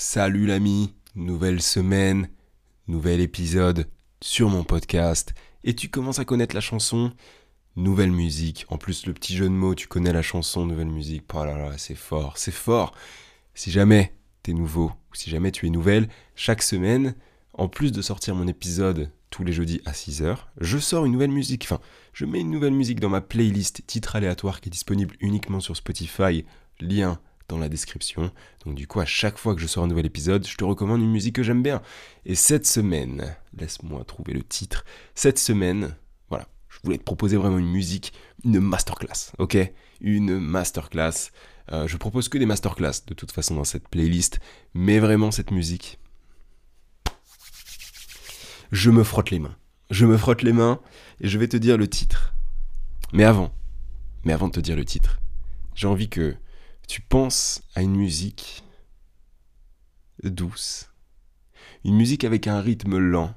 Salut l'ami, nouvelle semaine, nouvel épisode sur mon podcast. Et tu commences à connaître la chanson Nouvelle musique. En plus, le petit jeu de mots, tu connais la chanson Nouvelle musique. Oh là là, c'est fort, c'est fort. Si jamais t'es nouveau, ou si jamais tu es nouvelle, chaque semaine, en plus de sortir mon épisode tous les jeudis à 6h, je sors une nouvelle musique. Enfin, je mets une nouvelle musique dans ma playlist titre aléatoire qui est disponible uniquement sur Spotify. Lien dans la description. Donc du coup, à chaque fois que je sors un nouvel épisode, je te recommande une musique que j'aime bien. Et cette semaine, laisse-moi trouver le titre. Cette semaine, voilà, je voulais te proposer vraiment une musique, une masterclass, ok? Une masterclass. Euh, je propose que des masterclass de toute façon dans cette playlist, mais vraiment cette musique. Je me frotte les mains. Je me frotte les mains et je vais te dire le titre. Mais avant, mais avant de te dire le titre, j'ai envie que tu penses à une musique douce, une musique avec un rythme lent,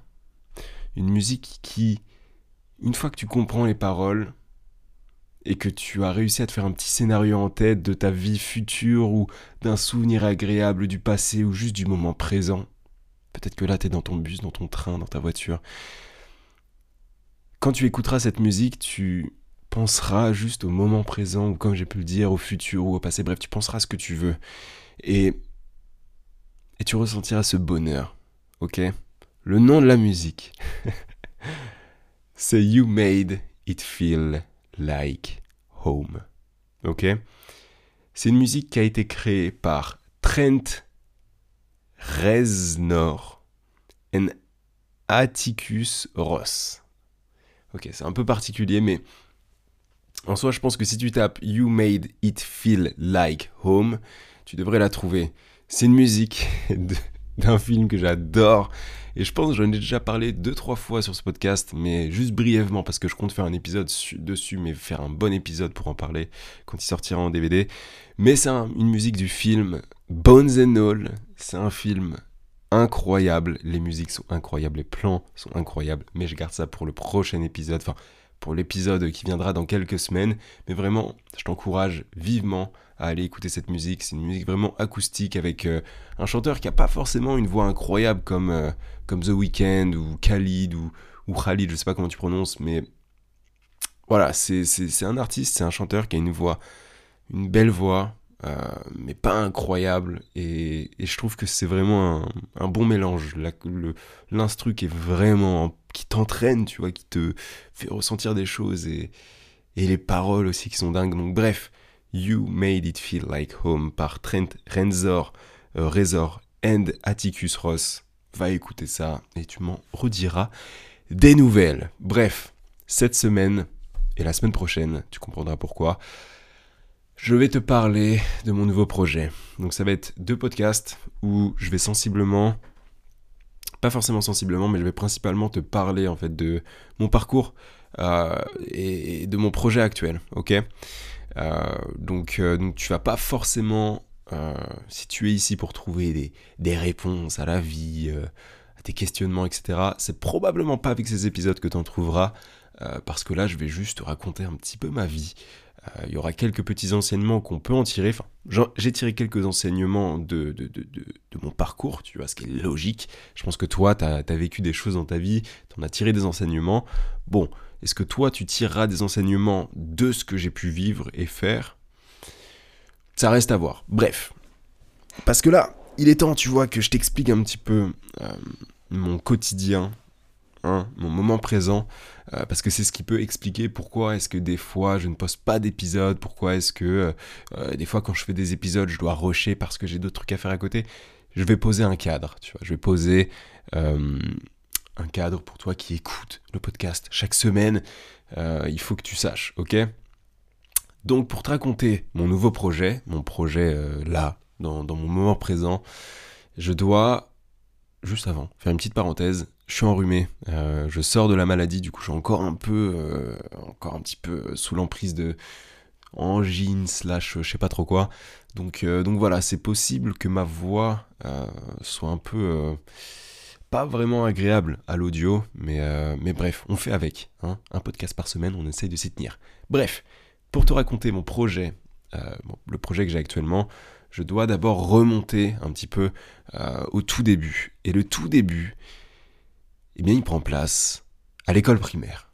une musique qui, une fois que tu comprends les paroles, et que tu as réussi à te faire un petit scénario en tête de ta vie future ou d'un souvenir agréable du passé ou juste du moment présent, peut-être que là tu es dans ton bus, dans ton train, dans ta voiture, quand tu écouteras cette musique, tu penseras juste au moment présent, ou comme j'ai pu le dire, au futur ou au passé, bref, tu penseras ce que tu veux. Et, et tu ressentiras ce bonheur, ok? Le nom de la musique, c'est You Made It Feel Like Home, ok? C'est une musique qui a été créée par Trent Reznor et Atticus Ross. Ok, c'est un peu particulier, mais en soi, je pense que si tu tapes You Made It Feel Like Home, tu devrais la trouver. C'est une musique d'un film que j'adore. Et je pense que j'en ai déjà parlé deux, trois fois sur ce podcast, mais juste brièvement, parce que je compte faire un épisode dessus, mais faire un bon épisode pour en parler quand il sortira en DVD. Mais c'est une musique du film Bones and All. C'est un film incroyable. Les musiques sont incroyables, les plans sont incroyables, mais je garde ça pour le prochain épisode. Enfin, pour l'épisode qui viendra dans quelques semaines. Mais vraiment, je t'encourage vivement à aller écouter cette musique. C'est une musique vraiment acoustique avec euh, un chanteur qui n'a pas forcément une voix incroyable comme, euh, comme The Weeknd ou Khalid ou, Khalid, je sais pas comment tu prononces, mais voilà, c'est un artiste, c'est un chanteur qui a une voix, une belle voix, mais pas incroyable. Et, je trouve que c'est vraiment un, bon mélange. L'instru qui est vraiment, qui t'entraîne, tu vois, qui te fait ressentir des choses et, les paroles aussi qui sont dingues. Donc bref, You Made It Feel Like Home par Trent Renzor, euh, and Atticus Ross. Va écouter ça et tu m'en rediras des nouvelles. Bref, cette semaine et la semaine prochaine, tu comprendras pourquoi je vais te parler de mon nouveau projet. Donc ça va être deux podcasts où je vais sensiblement, pas forcément sensiblement, mais je vais principalement te parler en fait de mon parcours euh, et de mon projet actuel, ok? Euh, donc, euh, donc tu vas pas forcément, si tu es ici pour trouver des, des réponses à la vie, à tes questionnements, etc., c'est probablement pas avec ces épisodes que tu en trouveras, parce que là je vais juste te raconter un petit peu ma vie, il y aura quelques petits enseignements qu'on peut en tirer. Enfin, j'ai tiré quelques enseignements de, de, de, de, mon parcours, tu vois, ce qui est logique. Je pense que toi, tu as, vécu des choses dans ta vie, tu en as tiré des enseignements. Bon, est-ce que toi, tu tireras des enseignements de ce que j'ai pu vivre et faire? Ça reste à voir. Bref. Parce que là, il est temps, tu vois, que je t'explique un petit peu euh, mon quotidien, Hein, mon moment présent, euh, parce que c'est ce qui peut expliquer pourquoi est-ce que des fois je ne poste pas d'épisodes, pourquoi est-ce que euh, euh, des fois quand je fais des épisodes je dois rusher parce que j'ai d'autres trucs à faire à côté. Je vais poser un cadre, tu vois, je vais poser un cadre pour toi qui écoute le podcast chaque semaine. il faut que tu saches, ok? Donc pour te raconter mon nouveau projet, mon projet là, dans, dans mon moment présent, je dois juste avant faire une petite parenthèse je suis enrhumé, euh, je sors de la maladie, du coup je suis encore un peu, euh, encore un petit peu sous l'emprise de angine slash je sais pas trop quoi. Donc, euh, donc voilà, c'est possible que ma voix soit un peu pas vraiment agréable à l'audio, mais, mais bref, on fait avec. Hein. un podcast par semaine, on essaye de s'y tenir. Bref, pour te raconter mon projet, le projet que j'ai actuellement, je dois d'abord remonter un petit peu euh, au tout début. Et le tout début, eh bien, il prend place à l'école primaire.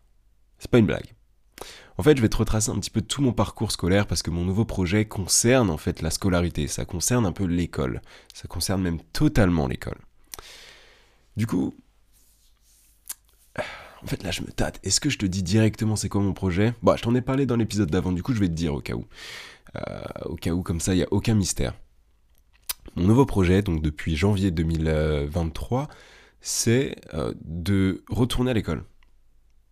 C'est pas une blague. En fait, je vais te retracer un petit peu tout mon parcours scolaire parce que mon nouveau projet concerne en fait la scolarité, ça concerne un peu l'école, ça concerne même totalement l'école. Du coup, en fait là je me tâte, est-ce que je te dis directement c'est quoi mon projet? Bon, je t'en ai parlé dans l'épisode d'avant, du coup je vais te dire au cas où. Euh, au cas où comme ça, il n'y a aucun mystère. Mon nouveau projet, donc depuis janvier 2023, c'est euh, de retourner à l'école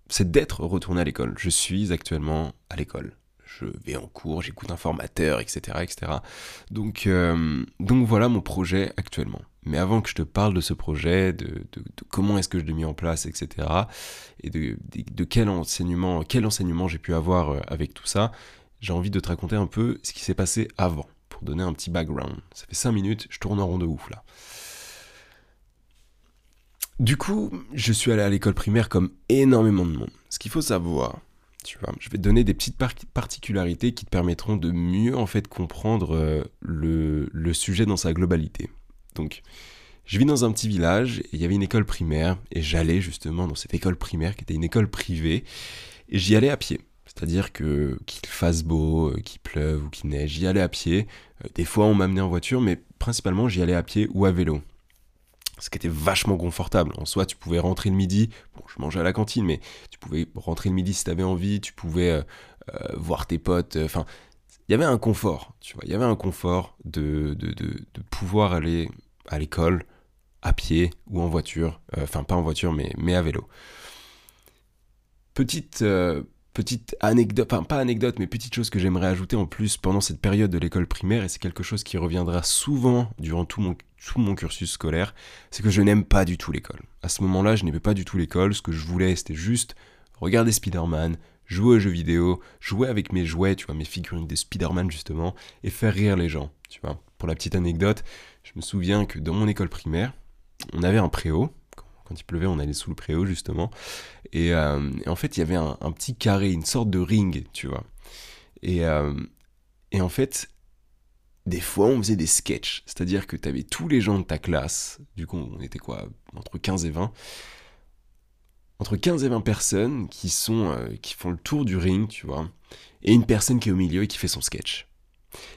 c'est d'être retourné à l'école. Je suis actuellement à l'école. Je vais en cours, j'écoute un formateur, etc. etc. Donc, euh, donc voilà mon projet actuellement. Mais avant que je te parle de ce projet, de, comment est-ce que je l'ai mis en place, etc. Et de, de, quel enseignement, quel enseignement j'ai pu avoir avec tout ça, j'ai envie de te raconter un peu ce qui s'est passé avant, pour donner un petit background. Ça fait 5 minutes, je tourne en rond de ouf là. Du coup, je suis allé à l'école primaire comme énormément de monde. Ce qu'il faut savoir, tu vois, je vais te donner des petites particularités qui te permettront de mieux en fait comprendre euh, le, le sujet dans sa globalité. Donc, je vis dans un petit village il y avait une école primaire et j'allais justement dans cette école primaire qui était une école privée et j'y allais à pied. C'est-à-dire que qu'il fasse beau, euh, qu'il pleuve ou qu'il neige, j'y allais à pied. Euh, des fois on m'amenait en voiture, mais principalement j'y allais à pied ou à vélo ce qui était vachement confortable. En soi, tu pouvais rentrer le midi, bon, je mangeais à la cantine, mais tu pouvais rentrer le midi si tu avais envie, tu pouvais euh, voir tes potes, enfin, il y avait un confort, tu vois, il y avait un confort de, de, de, pouvoir aller à l'école à pied ou en voiture, enfin pas en voiture, mais, mais à vélo. Petite, petite anecdote, enfin pas anecdote, mais petite chose que j'aimerais ajouter en plus pendant cette période de l'école primaire, et c'est quelque chose qui reviendra souvent durant tout mon, tout mon cursus scolaire, c'est que je n'aime pas du tout l'école. À ce moment-là, je n'aimais pas du tout l'école, ce que je voulais c'était juste regarder Spider-Man, jouer aux jeux vidéo, jouer avec mes jouets, tu vois, mes figurines de Spider-Man justement, et faire rire les gens, tu vois. Pour la petite anecdote, je me souviens que dans mon école primaire, on avait un préau, quand il pleuvait, on allait sous le préau, justement. Et, euh, en fait, il y avait un, petit carré, une sorte de ring, tu vois. Et, euh, et en fait, des fois, on faisait des sketchs. C'est-à-dire que tu avais tous les gens de ta classe. Du coup, on était quoi Entre 15 et 20. Entre 15 et 20 personnes qui, sont, euh, qui font le tour du ring, tu vois. Et une personne qui est au milieu et qui fait son sketch.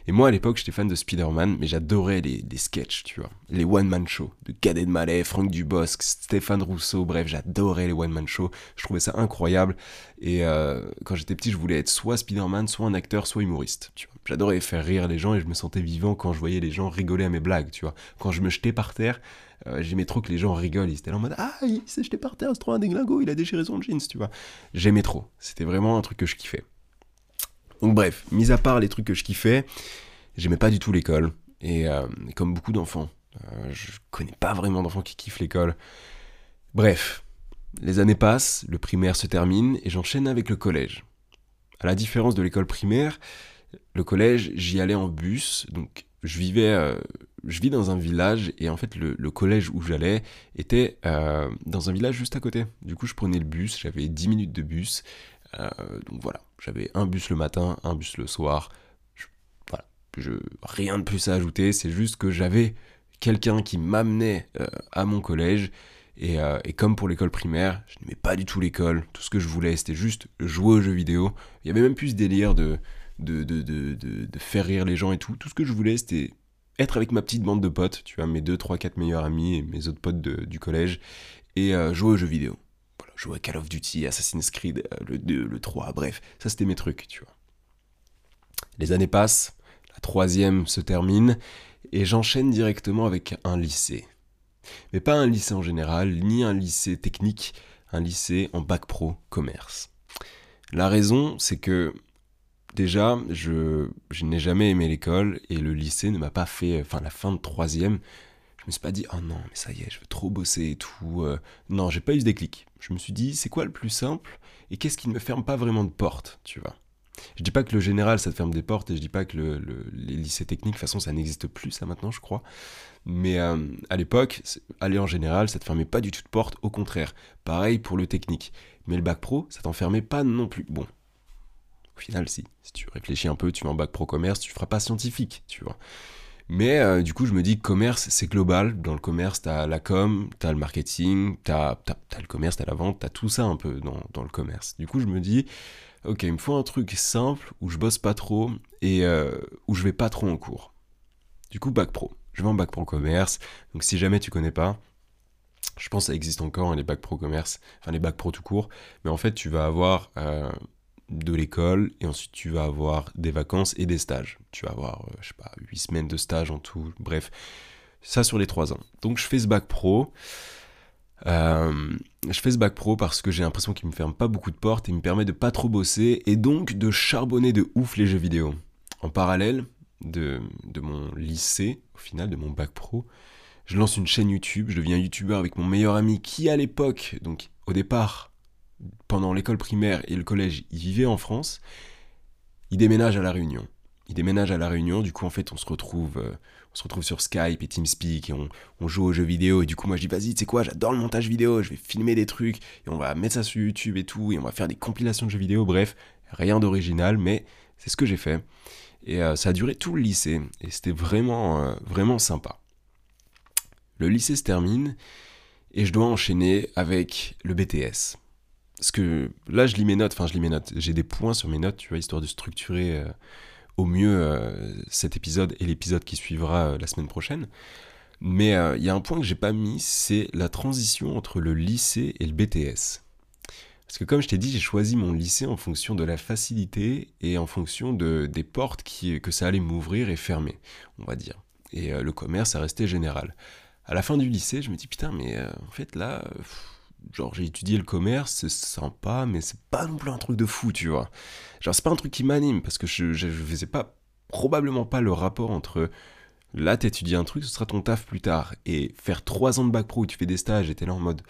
Et moi, à l'époque, j'étais fan de Spider-Man, mais j'adorais les, les sketchs, tu vois. Les one-man shows de Cadet de Malais, Franck Dubosc, Stéphane Rousseau, bref, j'adorais les one-man shows. Je trouvais ça incroyable. Et euh, quand j'étais petit, je voulais être soit Spider-Man, soit un acteur, soit humoriste, tu vois. J'adorais faire rire les gens et je me sentais vivant quand je voyais les gens rigoler à mes blagues, tu vois. Quand je me jetais par terre, euh, j'aimais trop que les gens rigolent. Ils étaient là en mode Ah, il s'est jeté par terre, c'est trop un déglingo, il a déchiré son jeans, tu vois. J'aimais trop. C'était vraiment un truc que je kiffais. Donc bref, mis à part les trucs que je kiffais, j'aimais pas du tout l'école. Et euh, comme beaucoup d'enfants, euh, je connais pas vraiment d'enfants qui kiffent l'école. Bref, les années passent, le primaire se termine et j'enchaîne avec le collège. À la différence de l'école primaire, le collège, j'y allais en bus, donc je vivais, euh, je vis dans un village et en fait le, collège où j'allais était dans un village juste à côté. Du coup, je prenais le bus, j'avais 10 minutes de bus, donc voilà, j'avais un bus le matin, un bus le soir. voilà, rien de plus à ajouter. C'est juste que j'avais quelqu'un qui m'amenait euh, à mon collège. Euh, et, comme pour l'école primaire, je n'aimais pas du tout l'école. Tout ce que je voulais, c'était juste jouer aux jeux vidéo. Il y avait même plus ce délire de, de, faire rire les gens et tout. Tout ce que je voulais, c'était être avec ma petite bande de potes, tu vois, mes 2, 3, 4 meilleurs amis et mes autres potes du collège, et euh, jouer aux jeux vidéo jouer Call of Duty, Assassin's Creed, euh, le 2, le 3, bref, ça c'était mes trucs, tu vois. Les années passent, la troisième se termine, et j'enchaîne directement avec un lycée. Mais pas un lycée en général, ni un lycée technique, un lycée en bac pro commerce. La raison, c'est que déjà, je n'ai jamais aimé l'école et le lycée ne m'a pas fait, enfin la fin de troisième, me suis pas dit, oh non, mais ça y est, je veux trop bosser et tout. Euh. non, j'ai pas eu ce déclic. Je me suis dit, c'est quoi le plus simple et qu'est-ce qui ne me ferme pas vraiment de porte, tu vois? Je dis pas que le général, ça te ferme des portes et je dis pas que le, les lycées techniques, de toute façon, ça n'existe plus, ça maintenant, je crois. Mais euh, à l'époque, aller en général, ça te fermait pas du tout de porte, au contraire. Pareil pour le technique. Mais le bac pro, ça t'enfermait pas non plus. Bon, au final, si. Si tu réfléchis un peu, tu vas en bac pro commerce, tu feras pas scientifique, tu vois. Mais euh, du coup, je me dis commerce, c'est global. Dans le commerce, t'as la com, t'as le marketing, t'as as, le commerce, t'as la vente, t'as tout ça un peu dans, dans, le commerce. Du coup, je me dis, ok, il me faut un truc simple où je bosse pas trop et euh, où je vais pas trop en cours. Du coup, bac pro. Je vais en bac pro commerce. Donc, si jamais tu connais pas, je pense que ça existe encore, hein, les bacs pro commerce, enfin les bacs pro tout court. Mais en fait, tu vas avoir euh, de l'école et ensuite tu vas avoir des vacances et des stages. Tu vas avoir, euh, je sais pas, 8 semaines de stage en tout. Bref, ça sur les 3 ans. Donc je fais ce bac pro. Euh, je fais ce bac pro parce que j'ai l'impression qu'il me ferme pas beaucoup de portes et me permet de pas trop bosser et donc de charbonner de ouf les jeux vidéo. En parallèle de, de mon lycée, au final de mon bac pro, je lance une chaîne YouTube, je deviens youtubeur avec mon meilleur ami qui à l'époque, donc au départ pendant l'école primaire et le collège, il vivait en France. Il déménage à La Réunion. Il déménage à La Réunion, du coup, en fait, on se retrouve, euh, on se retrouve sur Skype et TeamSpeak et on, joue aux jeux vidéo. Et du coup, moi, je dis, vas-y, tu sais quoi, j'adore le montage vidéo, je vais filmer des trucs et on va mettre ça sur YouTube et tout, et on va faire des compilations de jeux vidéo. Bref, rien d'original, mais c'est ce que j'ai fait. Et euh, ça a duré tout le lycée et c'était vraiment, euh, vraiment sympa. Le lycée se termine et je dois enchaîner avec le BTS. Parce que là, je lis mes notes, enfin, je lis mes notes. J'ai des points sur mes notes, tu vois, histoire de structurer euh, au mieux euh, cet épisode et l'épisode qui suivra euh, la semaine prochaine. Mais il y a un point que j'ai pas mis, c'est la transition entre le lycée et le BTS. Parce que comme je t'ai dit, j'ai choisi mon lycée en fonction de la facilité et en fonction de, des portes que ça allait m'ouvrir et fermer, on va dire. Et le commerce a resté général. À la fin du lycée, je me dis putain, mais en fait là genre j'ai étudié le commerce, c'est sympa, mais c'est pas non plus un truc de fou, tu vois. Genre c'est pas un truc qui m'anime parce que je, je, faisais pas probablement pas le rapport entre là t'étudies un truc, ce sera ton taf plus tard et faire trois ans de bac pro où tu fais des stages et t'es là en mode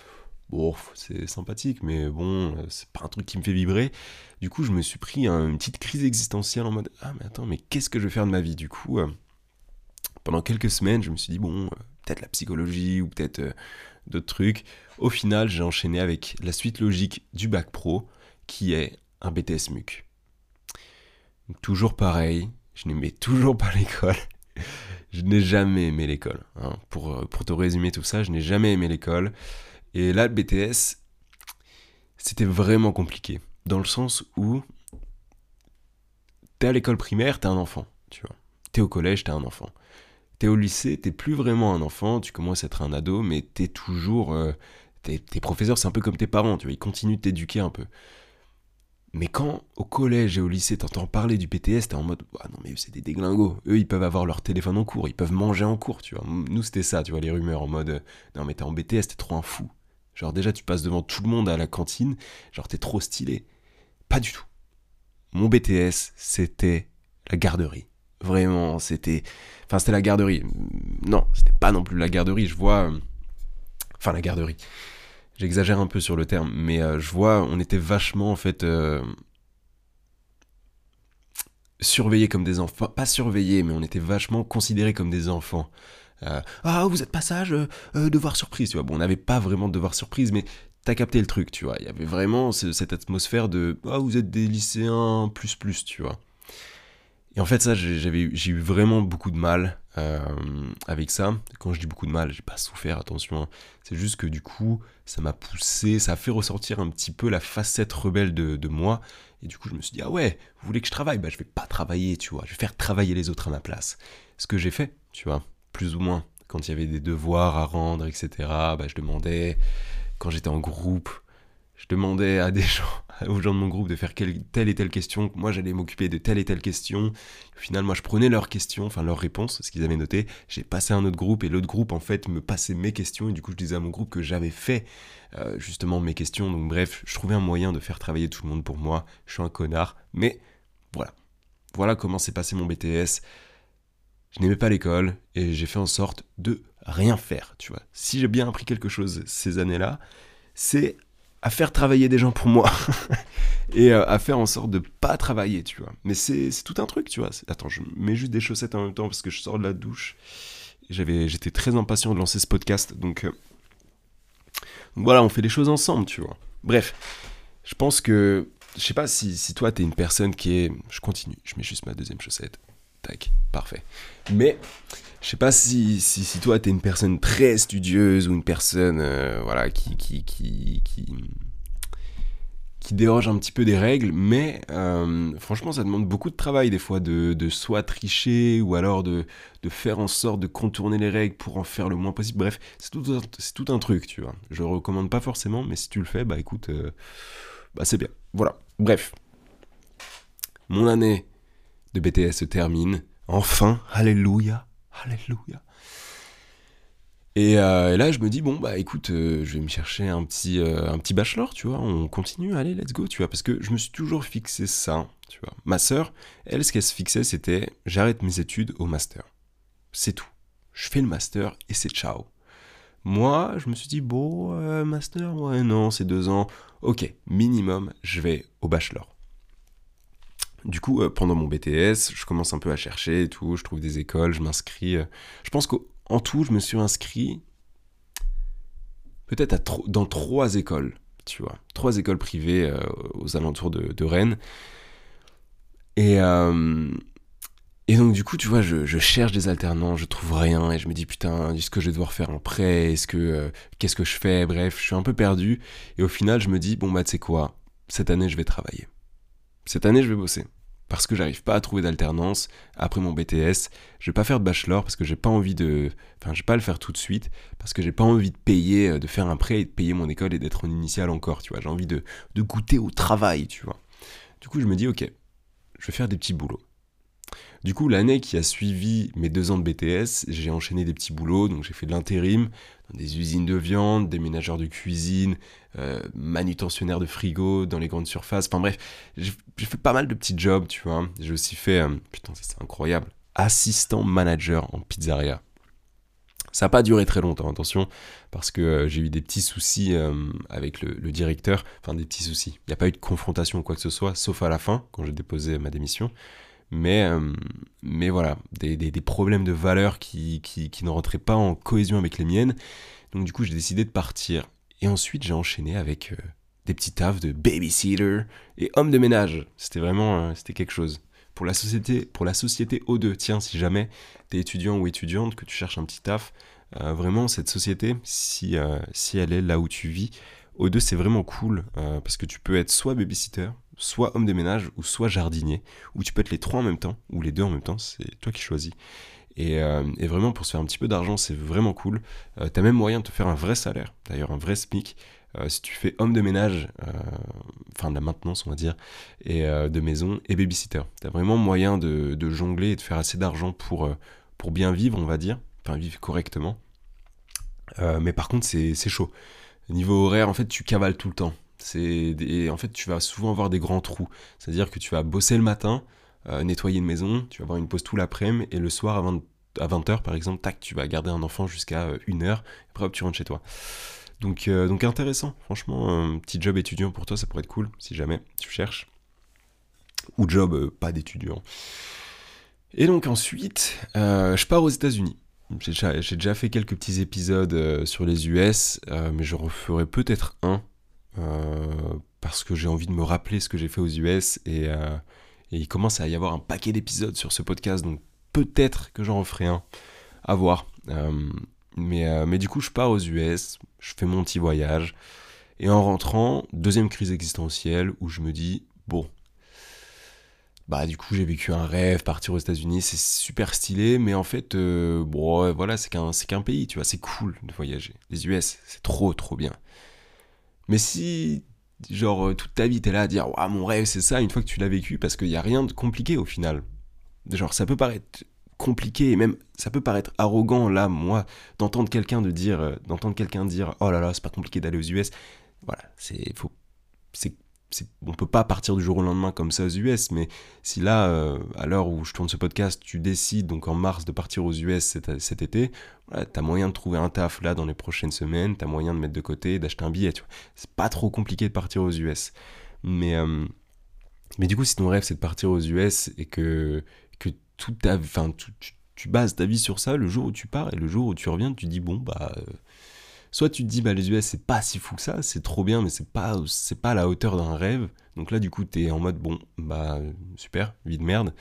bon c'est sympathique mais bon c'est pas un truc qui me fait vibrer. Du coup je me suis pris une petite crise existentielle en mode ah mais attends mais qu'est-ce que je vais faire de ma vie? Du coup. Euh, pendant quelques semaines, je me suis dit, bon, euh, peut-être la psychologie ou peut-être euh, d'autres trucs. Au final, j'ai enchaîné avec la suite logique du bac pro, qui est un BTS MUC. toujours pareil, je n'aimais toujours pas l'école. je n'ai jamais aimé l'école. Hein. Pour, euh, pour te résumer tout ça, je n'ai jamais aimé l'école. Et là, le BTS, c'était vraiment compliqué. Dans le sens où t'es à l'école primaire, t'es un enfant, tu vois. T'es au collège, t'es un enfant. T'es au lycée, t'es plus vraiment un enfant, tu commences à être un ado, mais t'es toujours. Euh, tes, professeurs, c'est un peu comme tes parents, tu vois, ils continuent de t'éduquer un peu. Mais quand au collège et au lycée t'entends parler du PTS, t'es en mode ah non mais c'est des déglingos. Eux ils peuvent avoir leur téléphone en cours, ils peuvent manger en cours, tu vois. Nous c'était ça, tu vois, les rumeurs en mode non mais t'es en BTS, t'es trop un fou. Genre déjà tu passes devant tout le monde à la cantine, genre t'es trop stylé. Pas du tout. Mon BTS c'était la garderie. Vraiment, c'était. Enfin, c'était la garderie. Non, c'était pas non plus la garderie. Je vois. Euh, enfin, la garderie. J'exagère un peu sur le terme, mais euh, je vois, on était vachement en fait. Euh, surveillés comme des enfants. Pas surveillés, mais on était vachement considérés comme des enfants. ah, vous êtes passage, devoir surprise, tu vois. Bon, on n'avait pas vraiment de devoir surprise, mais t'as capté le truc, tu vois. Il y avait vraiment cette atmosphère de ah, vous êtes des lycéens plus plus, tu vois. Et en fait, ça, j'ai eu vraiment beaucoup de mal euh, avec ça. Quand je dis beaucoup de mal, j'ai pas souffert, attention. Hein. C'est juste que du coup, ça m'a poussé, ça a fait ressortir un petit peu la facette rebelle de, moi. Et du coup, je me suis dit, ah ouais, vous voulez que je travaille? Bah, je vais pas travailler, tu vois. Je vais faire travailler les autres à ma place. Ce que j'ai fait, tu vois, plus ou moins. Quand il y avait des devoirs à rendre, etc., bah, je demandais. Quand j'étais en groupe, je demandais à des gens, aux gens de mon groupe de faire telle et telle question, moi j'allais m'occuper de telle et telle question. Au final, moi je prenais leurs questions, enfin leurs réponses, ce qu'ils avaient noté, j'ai passé à un autre groupe et l'autre groupe en fait me passait mes questions et du coup je disais à mon groupe que j'avais fait euh, justement mes questions. Donc bref, je trouvais un moyen de faire travailler tout le monde pour moi. Je suis un connard, mais voilà. Voilà comment s'est passé mon BTS. Je n'aimais pas l'école et j'ai fait en sorte de rien faire, tu vois. Si j'ai bien appris quelque chose ces années-là, c'est à faire travailler des gens pour moi et euh, à faire en sorte de pas travailler, tu vois. Mais c'est tout un truc, tu vois. Attends, je mets juste des chaussettes en même temps parce que je sors de la douche. J'avais, j'étais très impatient de lancer ce podcast, donc, euh, voilà, on fait les choses ensemble, tu vois. Bref, je pense que, je sais pas si, si toi t'es une personne qui est, je continue, je mets juste ma deuxième chaussette, tac, parfait. Mais Je sais pas si, si, si toi t'es une personne très studieuse ou une personne euh, voilà qui qui, qui, qui, déroge un petit peu des règles, mais euh, franchement ça demande beaucoup de travail des fois de, de soit tricher ou alors de, de, faire en sorte de contourner les règles pour en faire le moins possible. Bref, c'est tout, c'est tout un truc, tu vois. Je recommande pas forcément, mais si tu le fais, bah écoute, euh, bah c'est bien. Voilà. Bref. Mon année de BTS se termine. Enfin, alléluia. Alléluia. Euh, et, là, je me dis, bon, bah écoute, euh, je vais me chercher un petit, euh, un petit bachelor, tu vois, on continue, allez, let's go, tu vois, parce que je me suis toujours fixé ça, tu vois. Ma sœur, elle, ce qu'elle se fixait, c'était, j'arrête mes études au master. C'est tout. Je fais le master et c'est ciao. Moi, je me suis dit, bon, master, ouais, non, c'est deux ans. Ok, minimum, je vais au bachelor. Du coup, euh, pendant mon BTS, je commence un peu à chercher et tout, je trouve des écoles, je m'inscris. Euh. je pense qu'en tout, je me suis inscrit peut-être dans trois écoles, tu vois. Trois écoles privées euh, aux alentours de, Rennes. Et, donc, du coup, tu vois, je, cherche des alternants, je trouve rien, et je me dis, putain, est-ce que je vais devoir faire un prêt? Est-ce que. Qu'est-ce que je fais? Bref, je suis un peu perdu. Et au final, je me dis, bon, bah, tu sais quoi? Cette année, je vais travailler. Cette année, je vais bosser. Parce que j'arrive pas à trouver d'alternance après mon BTS. Je vais pas faire de bachelor parce que j'ai pas envie de. Enfin, je vais pas le faire tout de suite parce que j'ai pas envie de payer, euh, de faire un prêt et de payer mon école et d'être en initial encore, tu vois. J'ai envie de, de goûter au travail, tu vois. Du coup, je me dis, ok, je vais faire des petits boulots. Du coup, l'année qui a suivi mes deux ans de BTS, j'ai enchaîné des petits boulots, donc j'ai fait de l'intérim dans des usines de viande, des ménageurs de cuisine, euh, manutentionnaire de frigo dans les grandes surfaces. Enfin bref, j'ai fait pas mal de petits jobs, tu vois. J'ai aussi fait, euh, putain, c'est incroyable, assistant manager en pizzeria. Ça n'a pas duré très longtemps, attention, parce que euh, j'ai eu des petits soucis avec le, le, directeur, enfin des petits soucis. Il n'y a pas eu de confrontation ou quoi que ce soit, sauf à la fin, quand j'ai déposé ma démission mais, euh, mais voilà, des, des, problèmes de valeur qui, qui, qui, ne rentraient pas en cohésion avec les miennes. Donc du coup, j'ai décidé de partir. Et ensuite, j'ai enchaîné avec euh, des petits tafs de babysitter et homme de ménage. C'était vraiment, euh, c'était quelque chose. Pour la société, pour la société O2, tiens, si jamais tu es étudiant ou étudiante, que tu cherches un petit taf, vraiment, cette société, si, si elle est là où tu vis, O2, c'est vraiment cool, parce que tu peux être soit babysitter, soit homme de ménage ou soit jardinier, ou tu peux être les trois en même temps, ou les deux en même temps, c'est toi qui choisis. Et, euh, vraiment, pour se faire un petit peu d'argent, c'est vraiment cool. Euh, tu as même moyen de te faire un vrai salaire, d'ailleurs un vrai SMIC, euh, si tu fais homme de ménage, enfin de la maintenance on va dire, et de maison, et babysitter. Tu as vraiment moyen de, de, jongler et de faire assez d'argent pour, pour bien vivre, on va dire, enfin vivre correctement. mais par contre, c'est chaud. Niveau horaire, en fait, tu cavales tout le temps. C'est en fait, tu vas souvent avoir des grands trous. C'est-à-dire que tu vas bosser le matin, euh, nettoyer une maison, tu vas avoir une pause tout l'après-midi, et le soir à, 20, h par exemple, tac, tu vas garder un enfant jusqu'à 1h, euh, et après hop, tu rentres chez toi. Donc, euh, donc intéressant, franchement, un petit job étudiant pour toi, ça pourrait être cool, si jamais tu cherches. Ou job pas d'étudiant. Et donc ensuite, je pars aux États-Unis. J'ai déjà, déjà, fait quelques petits épisodes sur les US, mais je referai peut-être un parce que j'ai envie de me rappeler ce que j'ai fait aux US euh, et, il commence à y avoir un paquet d'épisodes sur ce podcast, donc peut-être que j'en referai un, à voir. Euh, mais, mais du coup, je pars aux US, je fais mon petit voyage, et en rentrant, deuxième crise existentielle où je me dis, bon, bah du coup j'ai vécu un rêve, partir aux États-Unis, c'est super stylé, mais en fait, bon, voilà, c'est qu'un, c'est qu'un pays, tu vois, c'est cool de voyager. Les US, c'est trop, trop bien. Mais si, genre, euh, toute ta vie, t'es là à dire, waouh, mon rêve, c'est ça, une fois que tu l'as vécu, parce qu'il n'y a rien de compliqué au final. Genre, ça peut paraître compliqué et même ça peut paraître arrogant là moi d'entendre quelqu'un de dire euh, d'entendre quelqu'un dire oh là là c'est pas compliqué d'aller aux US voilà c'est faut c'est on peut pas partir du jour au lendemain comme ça aux US, mais si là, euh, à l'heure où je tourne ce podcast, tu décides donc en mars de partir aux US cet, été, voilà, tu as moyen de trouver un taf là dans les prochaines semaines, tu as moyen de mettre de côté, d'acheter un billet. C'est pas trop compliqué de partir aux US. Mais, euh, mais du coup, si ton rêve c'est de partir aux US et que, que tout ta, tu, tu, bases ta vie sur ça, le jour où tu pars et le jour où tu reviens, tu dis bon, bah. Euh, soit tu te dis bah les US c'est pas si fou que ça, c'est trop bien mais c'est pas c'est pas à la hauteur d'un rêve. Donc là du coup tu es en mode bon bah super, vie de merde.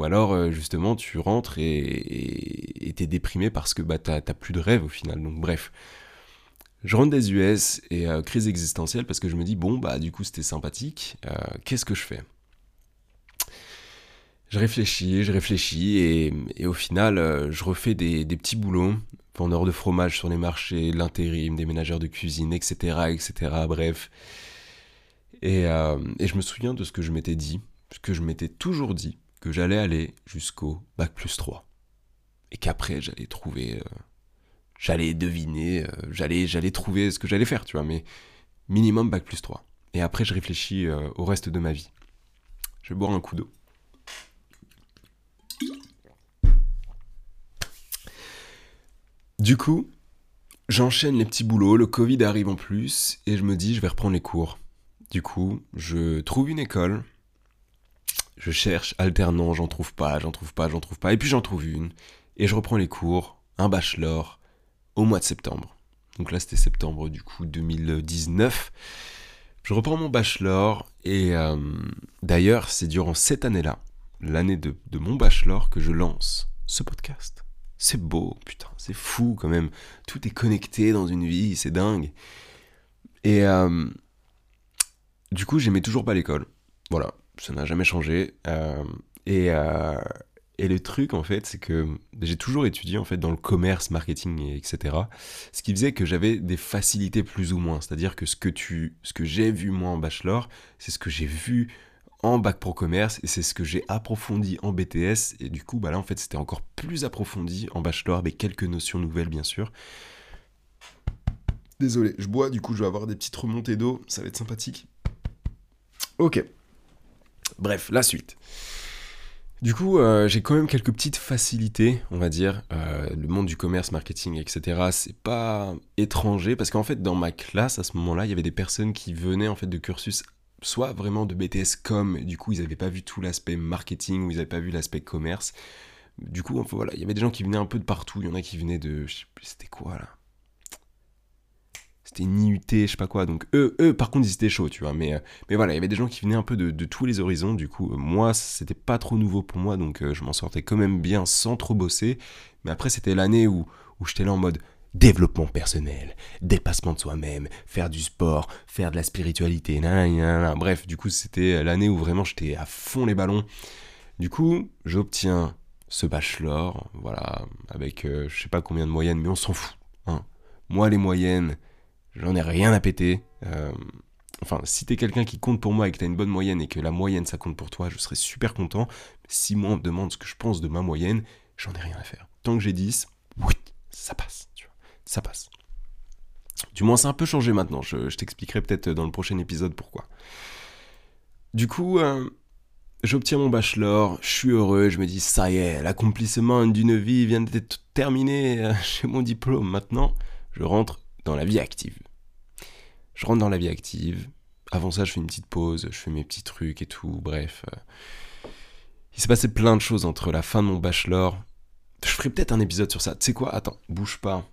Ou alors, euh, justement, tu rentres et t'es déprimé parce que bah, t'as plus de rêve au final. Donc, bref. Je rentre des US et euh, crise existentielle parce que je me dis, bon, bah, du coup, c'était sympathique. Euh, qu'est-ce que je fais? Je réfléchis, je réfléchis et, au final, je refais des, petits boulots vendeur de fromage sur les marchés, l'intérim, des ménagères de cuisine, etc., etc., bref. Et je me souviens de ce que je m'étais dit, ce que je m'étais toujours dit, que j'allais aller jusqu'au bac plus 3. Et qu'après, j'allais trouver. Euh, j'allais deviner, euh, j'allais, j'allais trouver ce que j'allais faire, tu vois, mais minimum bac plus 3. Et après, je réfléchis euh, au reste de ma vie. Je vais boire un coup d'eau. Du coup, j'enchaîne les petits boulots, le Covid arrive en plus, et je me dis, je vais reprendre les cours. Du coup, je trouve une école je cherche alternant, j'en trouve pas, j'en trouve pas, j'en trouve pas. Et puis j'en trouve une. Et je reprends les cours, un bachelor, au mois de septembre. Donc là, c'était septembre du coup 2019. Je reprends mon bachelor et euh, d'ailleurs, c'est durant cette année-là, l'année de, mon bachelor, que je lance ce podcast. C'est beau, putain, c'est fou quand même. Tout est connecté dans une vie, c'est dingue. Et euh, du coup, j'aimais toujours pas l'école. Voilà, ça n'a jamais changé. Euh, et, euh, et, le truc, en fait, c'est que j'ai toujours étudié en fait dans le commerce, marketing, et etc. Ce qui faisait que j'avais des facilités plus ou moins. C'est-à-dire que ce que, ce que j'ai vu moi en bachelor, c'est ce que j'ai vu en bac pro commerce et c'est ce que j'ai approfondi en BTS. Et du coup, bah là, en fait, c'était encore plus approfondi en bachelor avec quelques notions nouvelles, bien sûr. Désolé, je bois, du coup, je vais avoir des petites remontées d'eau. Ça va être sympathique. Ok. Bref, la suite. Du coup, euh, j'ai quand même quelques petites facilités, on va dire. Euh, le monde du commerce, marketing, etc., c'est pas étranger parce qu'en fait, dans ma classe, à ce moment-là, il y avait des personnes qui venaient en fait de cursus soit vraiment de BTS com, du coup, ils n'avaient pas vu tout l'aspect marketing ou ils n'avaient pas vu l'aspect commerce. Du coup, voilà, il y avait des gens qui venaient un peu de partout. Il y en a qui venaient de, je sais plus, c'était quoi là? C'était une je sais pas quoi. Donc eux, eux par contre, ils étaient chauds, tu vois. Mais, euh, mais voilà, il y avait des gens qui venaient un peu de, tous les horizons. Du coup, euh, moi, c'était pas trop nouveau pour moi, donc euh, je m'en sortais quand même bien sans trop bosser. Mais après, c'était l'année où, où j'étais là en mode développement personnel, dépassement de soi-même, faire du sport, faire de la spiritualité, bref, du coup, c'était l'année où vraiment j'étais à fond les ballons. Du coup, j'obtiens ce bachelor, voilà, avec je sais pas combien de moyennes, mais on s'en fout. Hein. Moi, les moyennes, j'en ai rien à péter. Euh, enfin, si t'es quelqu'un qui compte pour moi et que t'as une bonne moyenne et que la moyenne ça compte pour toi, je serais super content. Si moi on me demande ce que je pense de ma moyenne, j'en ai rien à faire. Tant que j'ai 10, oui, ça passe, ça passe. Du moins, c'est un peu changé maintenant. Je, t'expliquerai peut-être dans le prochain épisode pourquoi. Du coup, euh, j'obtiens mon bachelor, je suis heureux, je me dis, ça y est, l'accomplissement d'une vie vient d'être terminé, euh, j'ai mon diplôme. Maintenant, je rentre dans la vie active. Je rentre dans la vie active. Avant ça, je fais une petite pause, je fais mes petits trucs et tout. Bref. Euh. Il s'est passé plein de choses entre la fin de mon bachelor. Je ferai peut-être un épisode sur ça. Tu sais quoi? Attends, bouge pas.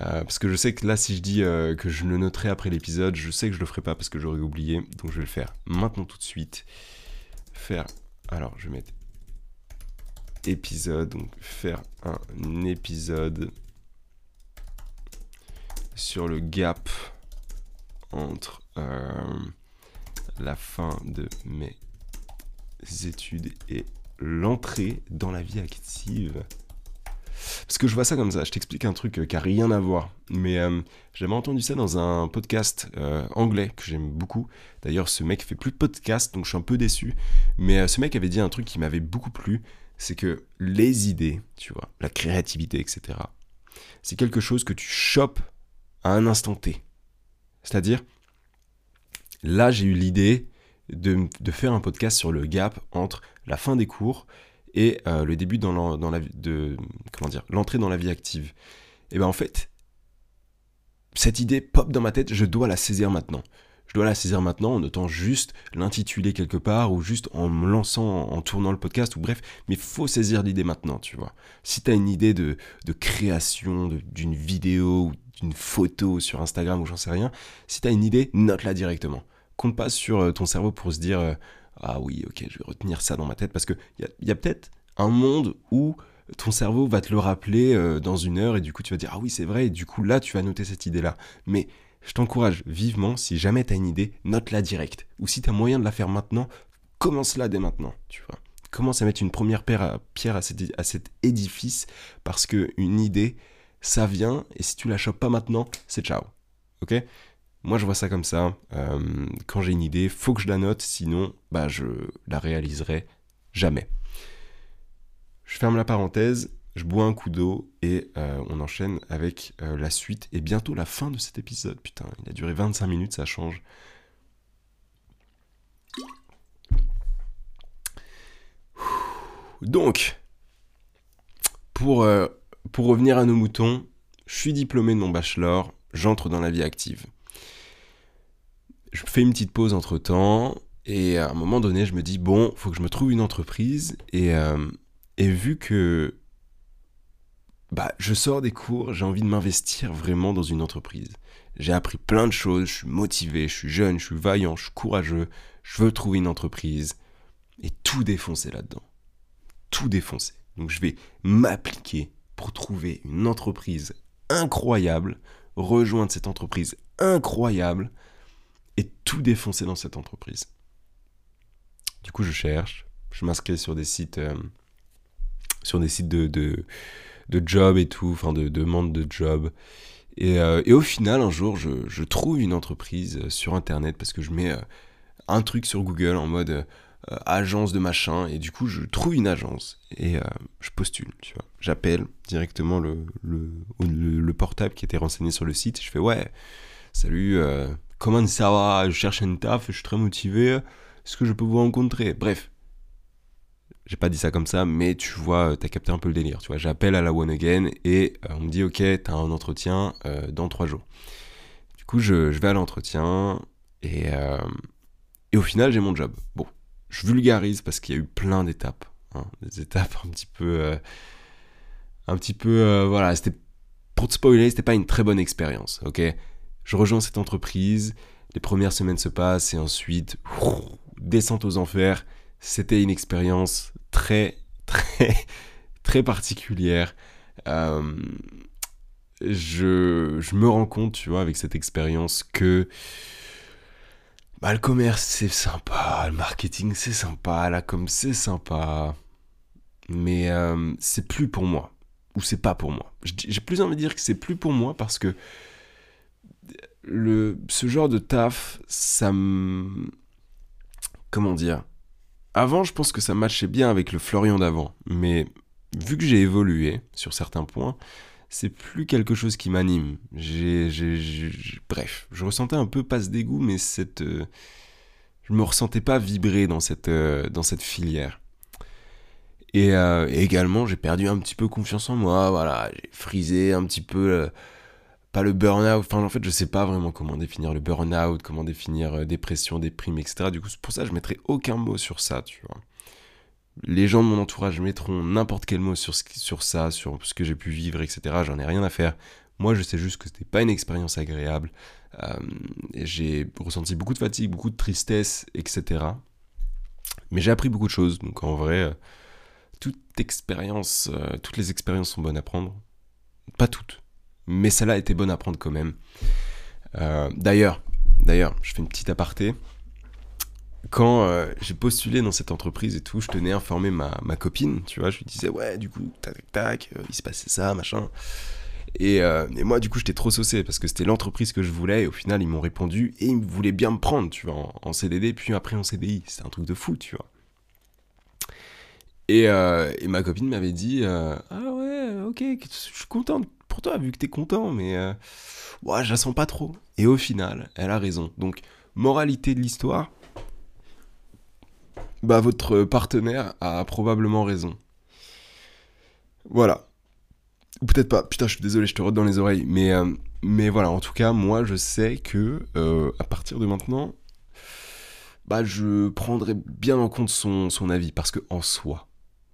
Euh, parce que je sais que là, si je dis euh, que je le noterai après l'épisode, je sais que je le ferai pas parce que j'aurais oublié. Donc je vais le faire maintenant tout de suite. Faire. Alors, je vais mettre épisode. Donc faire un épisode sur le gap entre euh, la fin de mes études et l'entrée dans la vie active. Parce que je vois ça comme ça, je t'explique un truc euh, qui a rien à voir. Mais euh, j'avais entendu ça dans un podcast anglais que j'aime beaucoup. D'ailleurs, ce mec fait plus de podcast, donc je suis un peu déçu. Mais ce mec avait dit un truc qui m'avait beaucoup plu, c'est que les idées, tu vois, la créativité, etc., c'est quelque chose que tu chopes à un instant T. C'est-à-dire, là j'ai eu l'idée de, faire un podcast sur le gap entre la fin des cours et euh, le début dans, dans la de comment dire l'entrée dans la vie active. Et ben en fait, cette idée pop dans ma tête, je dois la saisir maintenant je dois la saisir maintenant en notant juste l'intituler quelque part ou juste en me lançant, en tournant le podcast ou bref, mais faut saisir l'idée maintenant, tu vois. Si tu as une idée de, création d'une vidéo ou d'une photo sur Instagram ou j'en sais rien, si tu as une idée, note-la directement. Compte pas sur euh, ton cerveau pour se dire euh, ah oui, ok, je vais retenir ça dans ma tête parce qu'il y a, y a peut-être un monde où ton cerveau va te le rappeler euh, dans une heure et du coup tu vas dire ah oui c'est vrai et du coup là tu vas noter cette idée là. Mais je t'encourage vivement, si jamais tu as une idée, note-la direct. Ou si tu as moyen de la faire maintenant, commence-la dès maintenant, tu vois. Commence à mettre une première pierre à, pierre à, cet, édifice parce que une idée, ça vient et si tu la chopes pas maintenant, c'est ciao. Ok? Moi je vois ça comme ça. Euh, quand j'ai une idée, faut que je la note, sinon bah je la réaliserai jamais. Je ferme la parenthèse je bois un coup d'eau et euh, on enchaîne avec euh, la suite et bientôt la fin de cet épisode. Putain, il a duré 25 minutes, ça change. Donc, pour, pour revenir à nos moutons, je suis diplômé de mon bachelor, j'entre dans la vie active. Je fais une petite pause entre temps et à un moment donné, je me dis bon, faut que je me trouve une entreprise et, et vu que bah, je sors des cours, j'ai envie de m'investir vraiment dans une entreprise. J'ai appris plein de choses, je suis motivé, je suis jeune, je suis vaillant, je suis courageux, je veux trouver une entreprise et tout défoncer là-dedans. Tout défoncer. Donc je vais m'appliquer pour trouver une entreprise incroyable, rejoindre cette entreprise incroyable et tout défoncer dans cette entreprise. Du coup, je cherche, je m'inscris sur des sites, euh, sur des sites de, de job et tout, enfin de demande de job. Et, euh, et, au final, un jour, je, trouve une entreprise euh, sur Internet parce que je mets un truc sur Google en mode agence de machin, et du coup, je trouve une agence et je postule, tu vois. J'appelle directement le, le, le, portable qui était renseigné sur le site, je fais ouais, salut, comment ça va? Je cherche un taf, je suis très motivé, est-ce que je peux vous rencontrer? Bref, j'ai pas dit ça comme ça, mais tu vois, euh, t'as capté un peu le délire. Tu vois, j'appelle à la One Again et euh, on me dit ok, t'as un entretien euh, dans trois jours. Du coup, je, vais à l'entretien et, et au final, j'ai mon job. Bon, je vulgarise parce qu'il y a eu plein d'étapes, hein, des étapes un petit peu, un petit peu, voilà, c'était pour te spoiler, c'était pas une très bonne expérience. Ok, je rejoins cette entreprise, les premières semaines se passent et ensuite descente aux enfers c'était une expérience très, très, très particulière. Euh, je, je, me rends compte, tu vois, avec cette expérience que bah, le commerce c'est sympa, le marketing c'est sympa, la com c'est sympa, mais euh, c'est plus pour moi, ou c'est pas pour moi. J'ai plus envie de dire que c'est plus pour moi parce que ce genre de taf, ça me. Comment dire? Avant, je pense que ça matchait bien avec le Florian d'avant, mais vu que j'ai évolué sur certains points, c'est plus quelque chose qui m'anime. Bref, je ressentais un peu pas ce dégoût, mais cette, euh, je me ressentais pas vibrer dans cette, euh, dans cette filière. Et, euh, et également, j'ai perdu un petit peu confiance en moi. Voilà, j'ai frisé un petit peu pas le burn-out, enfin en fait je sais pas vraiment comment définir le burn-out, comment définir euh, dépression, déprime, etc. Du coup c'est pour ça que je mettrai aucun mot sur ça, tu vois. Les gens de mon entourage mettront n'importe quel mot sur, sur ça, sur ce que j'ai pu vivre, etc. J'en ai rien à faire. Moi je sais juste que c'était pas une expérience agréable. Euh, j'ai ressenti beaucoup de fatigue, beaucoup de tristesse, etc. Mais j'ai appris beaucoup de choses, donc en vrai, euh, toute expérience, toutes les expériences sont bonnes à prendre. Pas toutes, mais celle-là était bonne à prendre quand même. Euh, d'ailleurs, d'ailleurs, je fais une petite aparté. Quand euh, j'ai postulé dans cette entreprise et tout, je tenais à informer ma, ma, copine, tu vois, je lui disais, ouais, du coup, tac, tac, euh, il se passait ça, machin. Et, et moi, du coup, j'étais trop saucé parce que c'était l'entreprise que je voulais et au final, ils m'ont répondu et ils voulaient bien me prendre, tu vois, en, CDD, puis après en CDI. C'était un truc de fou, tu vois. Et, et ma copine m'avait dit, ah ouais, ok, je suis contente pour toi, vu que t'es content, mais euh, ouais, je la sens pas trop. Et au final, elle a raison. Donc, moralité de l'histoire, bah votre partenaire a probablement raison. Voilà. Ou peut-être pas. Putain, je suis désolé, je te rote dans les oreilles. Mais, euh, mais voilà, en tout cas, moi, je sais que euh, à partir de maintenant, bah, je prendrai bien en compte son, avis. Parce que en soi,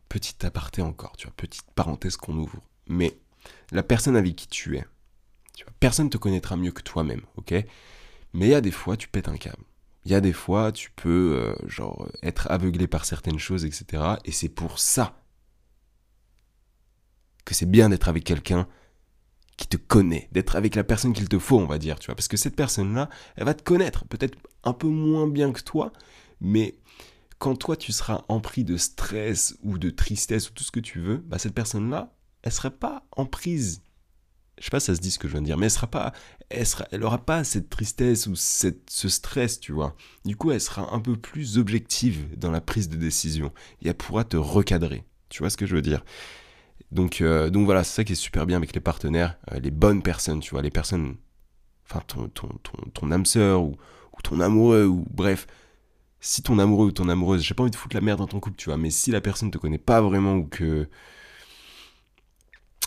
petite aparté encore, tu vois, petite parenthèse qu'on ouvre. Mais la personne avec qui tu es. Tu vois, personne te connaîtra mieux que toi-même, ok? Mais il y a des fois, tu pètes un câble. Il y a des fois, tu peux euh, genre être aveuglé par certaines choses, etc. Et c'est pour ça que c'est bien d'être avec quelqu'un qui te connaît, d'être avec la personne qu'il te faut, on va dire, tu vois. Parce que cette personne-là, elle va te connaître, peut-être un peu moins bien que toi, mais quand toi tu seras empris de stress ou de tristesse ou tout ce que tu veux, bah cette personne-là, elle sera pas en prise. Je sais pas ça se dit ce que je viens de dire, mais elle sera pas, elle sera, elle aura pas cette tristesse ou cette, ce stress, tu vois. Du coup, elle sera un peu plus objective dans la prise de décision et elle pourra te recadrer. Tu vois ce que je veux dire? Donc, euh, donc voilà, c'est ça qui est super bien avec les partenaires, euh, les bonnes personnes, tu vois, les personnes, enfin ton, ton, ton, âme sœur ou, ton amoureux, ou bref, si ton amoureux ou ton amoureuse, j'ai pas envie de foutre la merde dans ton couple, tu vois, mais si la personne te connaît pas vraiment ou que.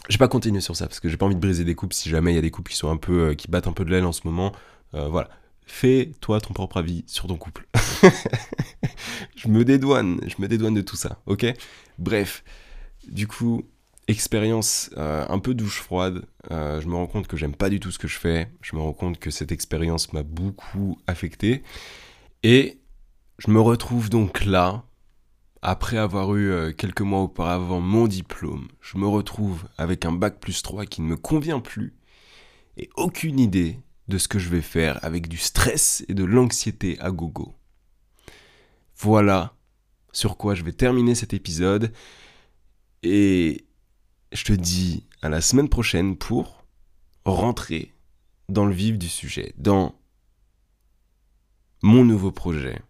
Je vais pas continuer sur ça parce que j'ai pas envie de briser des couples si jamais il y a des couples qui sont un peu. Euh, qui battent un peu de l'aile en ce moment. voilà. Fais-toi ton propre avis sur ton couple. je me dédouane, je me dédouane de tout ça, ok? Bref, du coup, expérience euh, un peu douche froide. Euh, je me rends compte que j'aime pas du tout ce que je fais. Je me rends compte que cette expérience m'a beaucoup affecté. Et je me retrouve donc là, après avoir eu euh, quelques mois auparavant mon diplôme. Je me retrouve avec un bac plus 3 qui ne me convient plus. Et aucune idée de ce que je vais faire avec du stress et de l'anxiété à gogo. Voilà sur quoi je vais terminer cet épisode. Et je te dis à la semaine prochaine pour rentrer dans le vif du sujet, dans mon nouveau projet.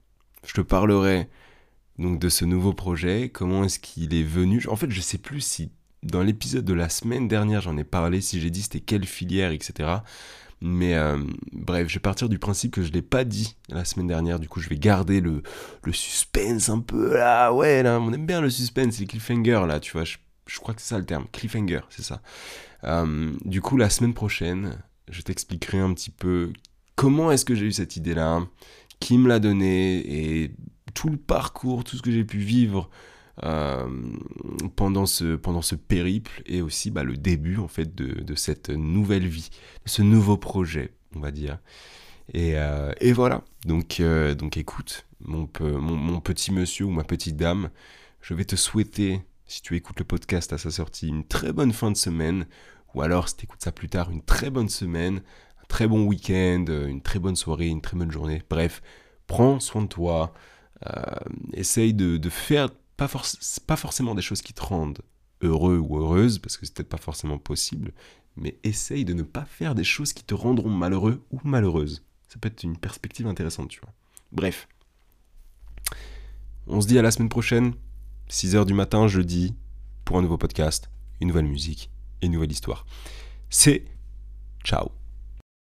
Je te parlerai donc de ce nouveau projet, comment est-ce qu'il est venu? En fait, je sais plus si dans l'épisode de la semaine dernière j'en ai parlé, si j'ai dit c'était quelle filière, etc. Mais euh, bref, je vais partir du principe que je ne l'ai pas dit la semaine dernière, du coup je vais garder le, suspense un peu là, ouais, là, on aime bien le suspense, les cliffhangers là, tu vois, je je crois que c'est ça le terme, cliffhanger, c'est ça. Euh, du coup, la semaine prochaine, je t'expliquerai un petit peu comment est-ce que j'ai eu cette idée-là, qui me l'a donné et tout le parcours, tout ce que j'ai pu vivre euh, pendant, ce, pendant ce périple et aussi bah, le début en fait de, cette nouvelle vie, de ce nouveau projet, on va dire. Et, euh, et voilà, donc, donc écoute, mon, mon, petit monsieur ou ma petite dame, je vais te souhaiter si tu écoutes le podcast à sa sortie, une très bonne fin de semaine, ou alors si tu écoutes ça plus tard, une très bonne semaine, un très bon week-end, euh, une très bonne soirée, une très bonne journée. Bref, prends soin de toi, euh, essaye de, faire pas, pas forcément des choses qui te rendent heureux ou heureuse, parce que c'est peut-être pas forcément possible, mais essaye de ne pas faire des choses qui te rendront malheureux ou malheureuse. Ça peut être une perspective intéressante, tu vois. Bref. On se dit à la semaine prochaine. 6h du matin, jeudi, pour un nouveau podcast, une nouvelle musique et une nouvelle histoire. C'est ciao